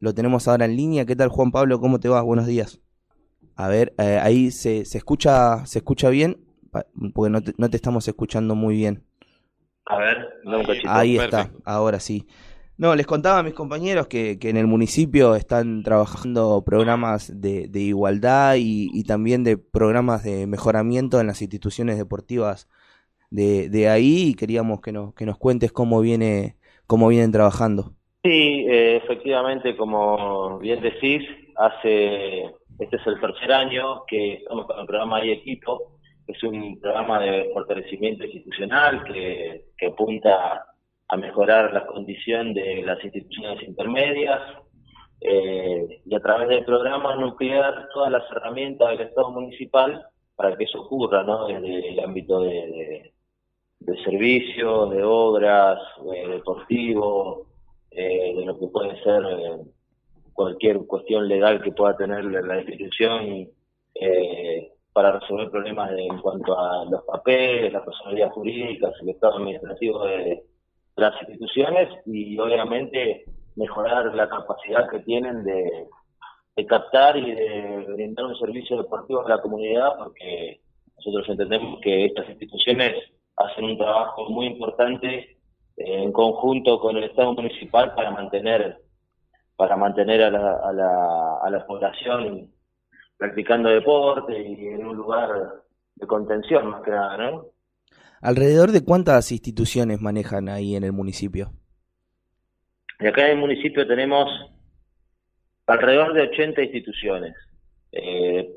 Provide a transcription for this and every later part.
lo tenemos ahora en línea. ¿Qué tal, Juan Pablo? ¿Cómo te va? Buenos días. A ver, eh, ahí se, se, escucha se escucha bien, porque no te, no te estamos escuchando muy bien. A ver, no, ahí, ahí está, ahora sí. No, les contaba a mis compañeros que, que en el municipio están trabajando programas de, de igualdad y, y, también de programas de mejoramiento en las instituciones deportivas de, de ahí y queríamos que nos, que nos cuentes cómo viene cómo vienen trabajando. Sí, eh, efectivamente, como bien decís, hace este es el tercer año que estamos con el programa y Equipo, que es un programa de fortalecimiento institucional que, que apunta a mejorar la condición de las instituciones intermedias eh, y a través del programa nuclear todas las herramientas del Estado municipal para que eso ocurra, ¿no? Desde el ámbito de, servicios, de obras, de deportivo, eh, de lo que puede ser eh, cualquier cuestión legal que pueda tener la institución eh, para resolver problemas en cuanto a los papeles, la personalidad jurídica, el estado administrativo de las instituciones y obviamente mejorar la capacidad que tienen de, captar y de brindar un servicio deportivo a la comunidad porque nosotros entendemos que estas instituciones hacen un trabajo muy importante en conjunto con el Estado municipal para mantener para mantener a la, a la, a la población practicando deporte y en un lugar de contención más que nada, ¿no? ¿Alrededor de cuántas instituciones manejan ahí en el municipio? Y acá en el municipio tenemos alrededor de 80 instituciones. Eh,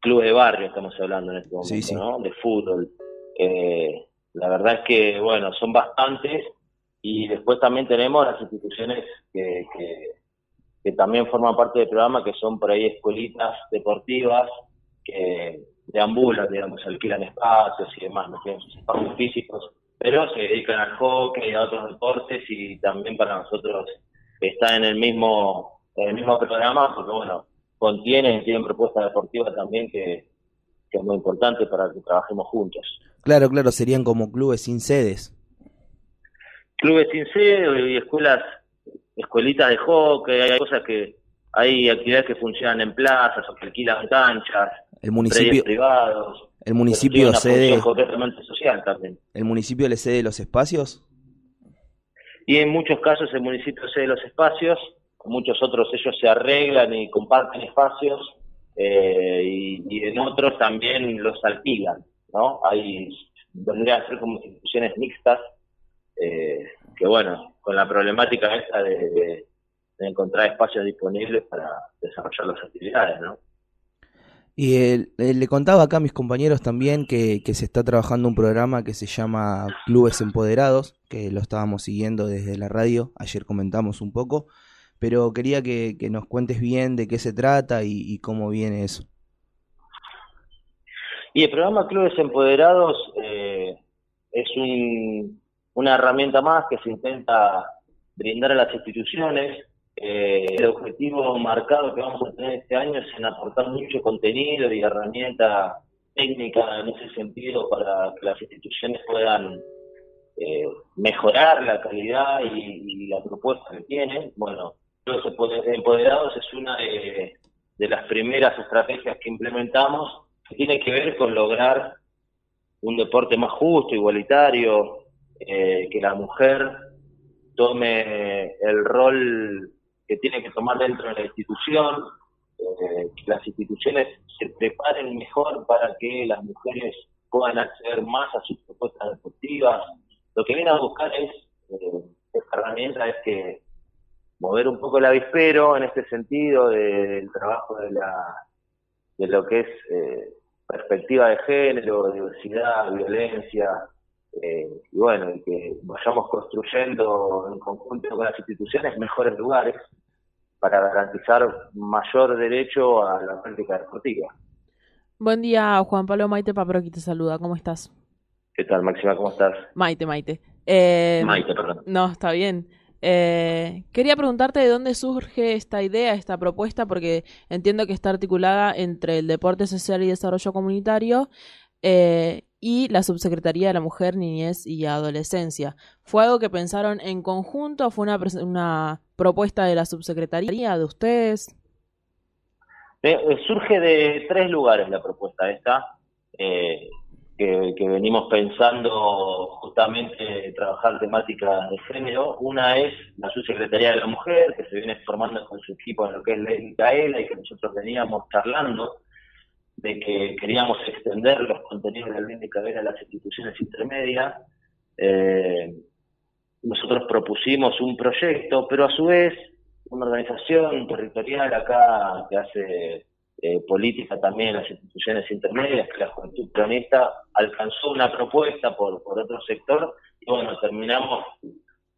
clubes de barrio estamos hablando en este momento, ¿no? De fútbol. Eh, la verdad es que, bueno, son bastantes y después también tenemos las instituciones que, que, también forman parte del programa, que son por ahí escuelitas deportivas, que deambulan, digamos, alquilan espacios y demás, no tienen sus espacios físicos, pero se dedican al hockey y a otros deportes y también para nosotros está en el mismo, el mismo programa, porque bueno, contienen, tienen propuestas deportivas también que, que es muy importante para que trabajemos juntos. Claro, claro, serían como clubes sin sedes. Clubes sin sede y escuelas, escuelitas de hockey, hay cosas que, hay actividades que funcionan en plazas o que alquilan canchas, el municipio privados. El municipio cede social también. ¿El municipio le cede los espacios? Y en muchos casos el municipio cede los espacios, muchos otros ellos se arreglan y comparten espacios eh, y, en otros también los alquilan, ¿no? Hay vendría a ser como instituciones mixtas eh, que bueno, con la problemática esta de encontrar espacios disponibles para desarrollar las actividades, ¿no? Y le contaba acá a mis compañeros también que, se está trabajando un programa que se llama Clubes Empoderados, que lo estábamos siguiendo desde la radio, ayer comentamos un poco, pero quería que, nos cuentes bien de qué se trata y, cómo viene eso. Y el programa Clubes Empoderados eh, es una herramienta más que se intenta brindar a las instituciones eh, el objetivo marcado que vamos a tener este año es en aportar mucho contenido y herramienta técnica en ese sentido para que las instituciones puedan eh, mejorar la calidad y, la propuesta que tienen. Bueno, los empoderados es una de, las primeras estrategias que implementamos que tiene que ver con lograr un deporte más justo, igualitario, eh, que la mujer tome el rol que tiene que tomar dentro de la institución, eh, que las instituciones se preparen mejor para que las mujeres puedan acceder más a sus propuestas deportivas. Lo que viene a buscar es, eh, esta herramienta es que mover un poco el avispero en este sentido del trabajo de la de lo que es eh, perspectiva de género, diversidad, violencia, eh, y bueno, y que vayamos construyendo en conjunto con las instituciones mejores lugares para garantizar mayor derecho a la práctica deportiva. Buen día, Juan Pablo Maite Paproqui te saluda, ¿cómo estás? ¿Qué tal, Máxima? ¿Cómo estás? Maite, Maite. Eh, Maite, perdón. No, está bien. Eh, quería preguntarte de dónde surge esta idea, esta propuesta, porque entiendo que está articulada entre el deporte social y desarrollo comunitario, eh, y la Subsecretaría de la Mujer, Niñez y Adolescencia. ¿Fue algo que pensaron en conjunto? ¿Fue una, propuesta de la Subsecretaría, de ustedes? Eh, eh, surge de tres lugares la propuesta esta, eh, que, venimos pensando justamente trabajar temática de género. Una es la Subsecretaría de la Mujer, que se viene formando con su equipo en lo que es la Micaela y que nosotros veníamos charlando de que queríamos extender los contenidos de la ley de a las instituciones intermedias. Eh, nosotros propusimos un proyecto, pero a su vez una organización territorial acá que hace eh, política también en las instituciones intermedias, que la Juventud Peronista alcanzó una propuesta por, por otro sector y bueno, terminamos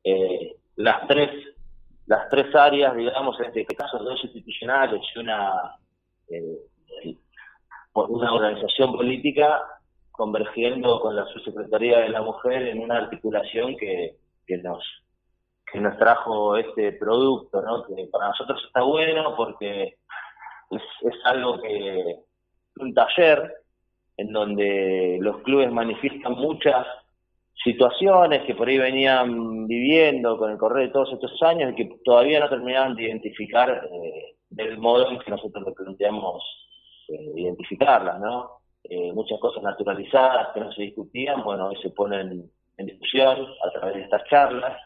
eh, las tres las tres áreas, digamos, en este caso dos institucionales y una una organización política convergiendo con la subsecretaría de la mujer en una articulación que, nos que nos trajo este producto, ¿no? que para nosotros está bueno porque es, es algo que un taller en donde los clubes manifiestan muchas situaciones que por ahí venían viviendo con el correr de todos estos años y que todavía no terminaban de identificar eh, del modo en que nosotros lo planteamos eh, identificarlas, ¿no? Eh, muchas cosas naturalizadas que no se discutían, bueno, hoy se ponen en discusión a través de estas charlas.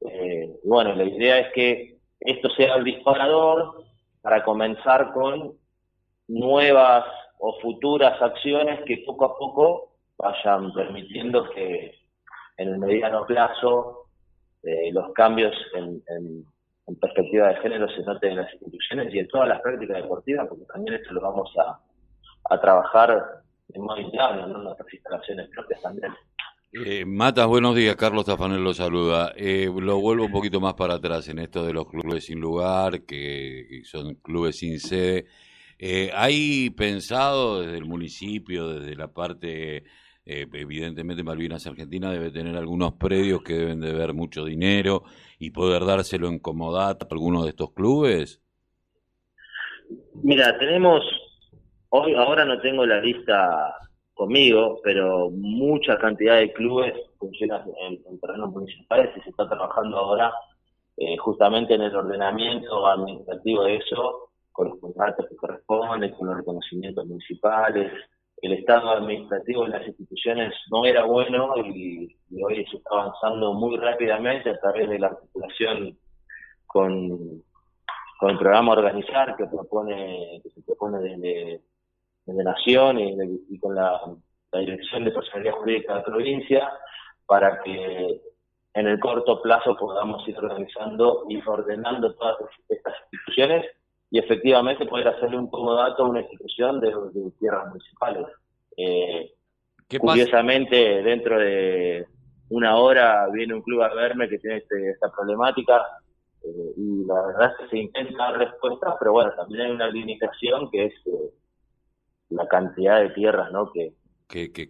Eh, bueno, la idea es que esto sea el disparador para comenzar con nuevas o futuras acciones que poco a poco vayan permitiendo que en el mediano plazo los cambios en perspectiva de género se note en las instituciones y en todas las prácticas deportivas, porque también esto lo vamos a, a trabajar en modo interno, ¿no? en nuestras instalaciones propias también. Eh, Matas, buenos días. Carlos Tafanel lo saluda. Eh, lo vuelvo un poquito más para atrás en esto de los clubes sin lugar, que, son clubes sin sede. Eh, ¿Hay pensado desde el municipio, desde la parte, eh, evidentemente Malvinas Argentina debe tener algunos predios que deben de ver mucho dinero y poder dárselo en comodad a alguno de estos clubes? Mira, tenemos, hoy ahora no tengo la lista conmigo, pero mucha cantidad de clubes funcionan en, terrenos municipales y se está trabajando ahora eh, justamente en el ordenamiento administrativo de eso, con los contratos que corresponden, con los reconocimientos municipales, el estado administrativo de las instituciones no era bueno y, hoy se está avanzando muy rápidamente a través de la articulación con, el programa Organizar que propone que se propone desde, Nación y, con la, Dirección de Personalidad Jurídica de la provincia para que en el corto plazo podamos ir organizando y ordenando todas estas instituciones y efectivamente poder hacerle un comodato a una institución de, tierras municipales. Eh, curiosamente, dentro de una hora viene un club a verme que tiene este, esta problemática eh, y la verdad es que se intenta dar respuestas, pero bueno, también hay una limitación que es eh, la cantidad de tierras ¿no? que,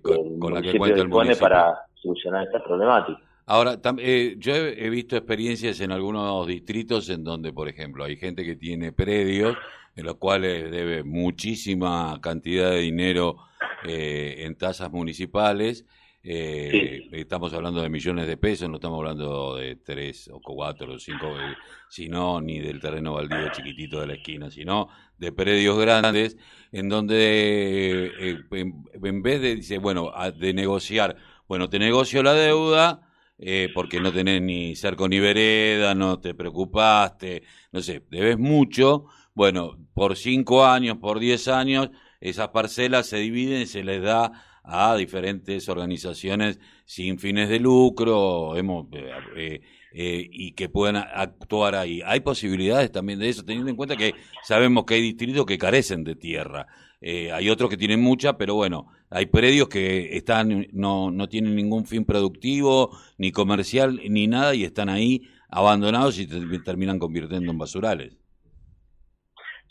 con, la que cuenta el municipio para solucionar esta problemática. Ahora, eh, yo he, visto experiencias en algunos distritos en donde, por ejemplo, hay gente que tiene predios en los cuales debe muchísima cantidad de dinero eh, en tasas municipales. Eh, estamos hablando de millones de pesos, no estamos hablando de tres o cuatro o cinco, sino ni del terreno baldío chiquitito de la esquina, sino de predios grandes, en donde en, vez de, dice, bueno, de negociar, bueno, te negocio la deuda, eh, porque no tenés ni cerco ni vereda, no te preocupaste, no sé, debes mucho. Bueno, por cinco años, por diez años, esas parcelas se dividen y se les da a diferentes organizaciones sin fines de lucro hemos, eh, eh, y que puedan actuar ahí. Hay posibilidades también de eso, teniendo en cuenta que sabemos que hay distritos que carecen de tierra. Eh, hay otros que tienen mucha, pero bueno, hay predios que están no, no tienen ningún fin productivo, ni comercial, ni nada, y están ahí abandonados y terminan convirtiendo en basurales.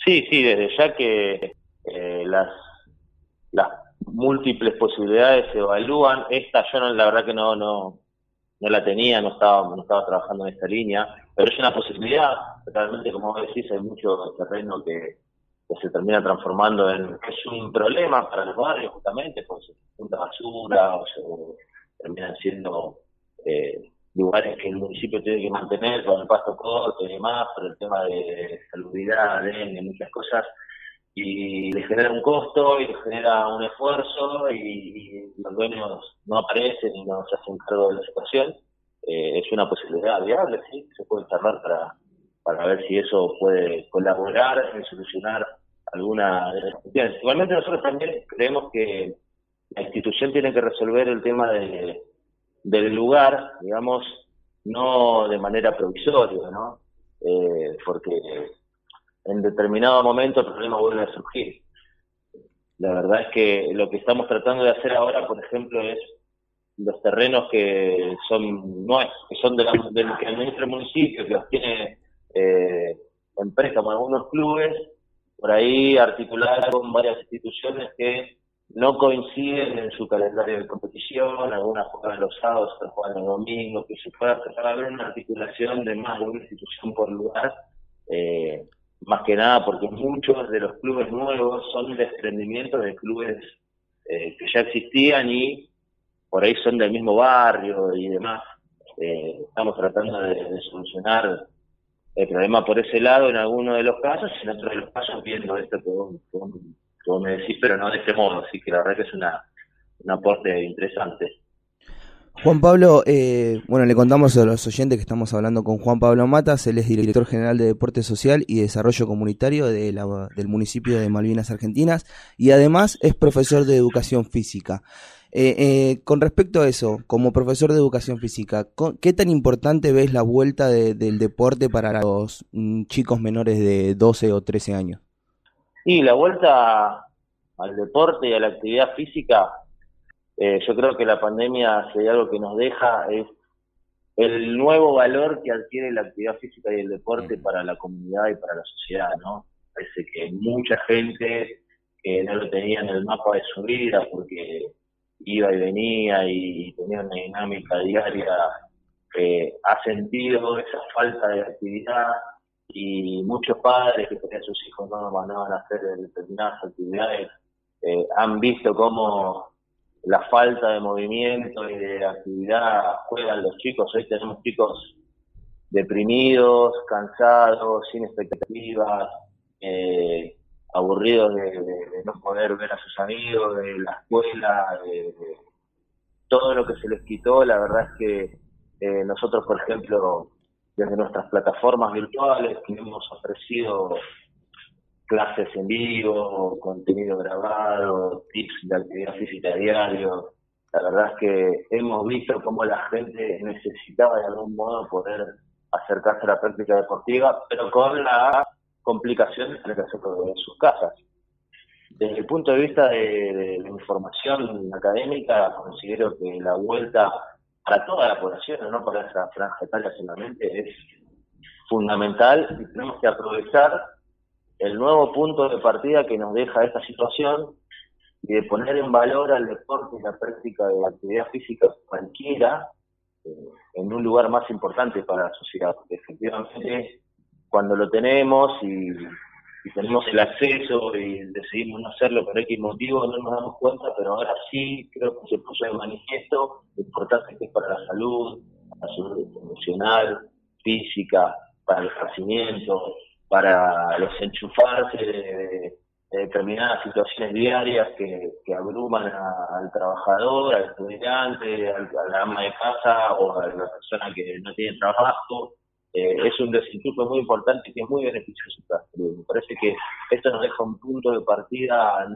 Sí, sí, desde ya que eh, las, las múltiples posibilidades se evalúan. Esta yo no, la verdad que no, no, no la tenía, no estaba, no estaba trabajando en esta línea, pero es una posibilidad. Realmente, como decís, hay mucho terreno que, se termina transformando en es un problema para los barrios justamente, porque se junta basura o se terminan siendo eh, lugares que el municipio tiene que mantener con el pasto corto y demás, por el tema de salubridad, de muchas cosas, y le genera un costo y le genera un esfuerzo y, los dueños no aparecen y no se hacen cargo de la situación. Eh, es una posibilidad viable, sí, se puede charlar para, para ver si eso puede colaborar en solucionar alguna de las cuestiones. Igualmente nosotros también creemos que la institución tiene que resolver el tema de del lugar, digamos, no de manera provisoria, ¿no? Eh, porque en determinado momento el problema vuelve a surgir. La verdad es que lo que estamos tratando de hacer ahora, por ejemplo, es los terrenos que son no que son de la, del que administra el municipio, que los tiene eh, en préstamo algunos clubes, por ahí articular con varias instituciones que no coinciden en su calendario de competición, algunas juegan los sábados, otras juegan los domingos, que se pueda tratar de haber una articulación de más de una institución por lugar, eh, más que nada porque muchos de los clubes nuevos son desprendimientos de clubes eh, que ya existían y por ahí son del mismo barrio y demás. Eh, estamos tratando de, solucionar el problema por ese lado en algunos de los casos en otros de los casos viendo esto con como me decís, pero no de este modo, así que la verdad que es una, un aporte interesante. Juan Pablo, eh, bueno, le contamos a los oyentes que estamos hablando con Juan Pablo Matas, él es director general de Deporte Social y Desarrollo Comunitario de del municipio de Malvinas Argentinas y además es profesor de Educación Física. Eh, eh, con respecto a eso, como profesor de Educación Física, ¿qué tan importante ves la vuelta del deporte para los mm, chicos menores de 12 o 13 años? Y la vuelta al deporte y a la actividad física, eh, yo creo que la pandemia, si hay algo que nos deja, es el nuevo valor que adquiere la actividad física y el deporte para la comunidad y para la sociedad, ¿no? Parece que mucha gente que no lo tenía en el mapa de su vida porque iba y venía y tenía una dinámica diaria, ha sentido esa falta de actividad y muchos padres que tenían sus hijos no mandaban a hacer determinadas actividades eh, han visto cómo la falta de movimiento y de actividad juegan los chicos. Hoy tenemos chicos deprimidos, cansados, sin expectativas, eh, aburridos de, no poder ver a sus amigos, de la escuela, de, todo lo que se les quitó. La verdad es que eh, nosotros, por ejemplo, desde nuestras plataformas virtuales que hemos ofrecido clases en vivo, contenido grabado, tips de actividad física diario. La verdad es que hemos visto cómo la gente necesitaba de algún modo poder acercarse a la práctica deportiva, pero con la complicación de tener que hacerlo en sus casas. Desde el punto de vista de la información académica, considero que la vuelta para toda la población, no para esa franja etaria solamente, es fundamental y tenemos que aprovechar el nuevo punto de partida que nos deja esta situación y de poner en valor al deporte y la práctica de la actividad física cualquiera eh, en un lugar más importante para la sociedad, porque efectivamente cuando lo tenemos y tenemos el acceso y decidimos no hacerlo por X motivo, no nos damos cuenta, pero ahora sí creo que se puso de manifiesto lo importante que es para la salud, la salud emocional, física, para el crecimiento, para los enchufarse de, determinadas situaciones diarias que, abruman al trabajador, al estudiante, a la ama de casa o a la persona que no tiene trabajo eh, es un desinflujo muy importante que es muy beneficioso para Me parece que esto nos deja un punto de partida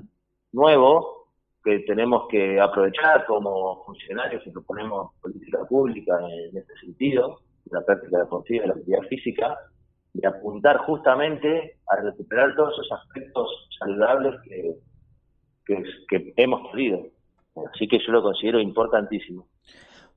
nuevo que tenemos que aprovechar como funcionarios que proponemos política pública en este sentido, la práctica deportiva y la actividad física, y apuntar justamente a recuperar todos esos aspectos saludables que, que, que hemos perdido. Así que yo lo considero importantísimo.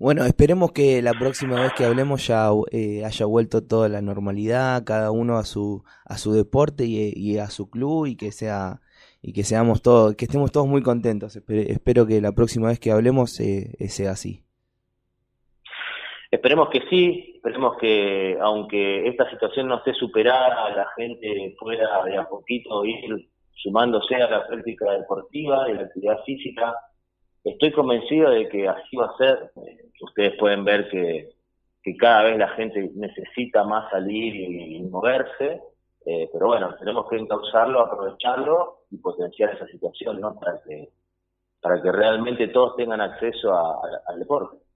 Bueno, esperemos que la próxima vez que hablemos ya eh, haya vuelto toda la normalidad, cada uno a su a su deporte y, a su club y que sea y que seamos todos, que estemos todos muy contentos. Espero, que la próxima vez que hablemos eh, sea así. Esperemos que sí, esperemos que aunque esta situación no esté superada, la gente pueda de a poquito ir sumándose a la práctica deportiva y la actividad física. Estoy convencido de que así va a ser. Ustedes pueden ver que, que cada vez la gente necesita más salir y, moverse, eh, pero bueno, tenemos que encauzarlo, aprovecharlo y potenciar esa situación, ¿no? Para que, para que realmente todos tengan acceso al deporte.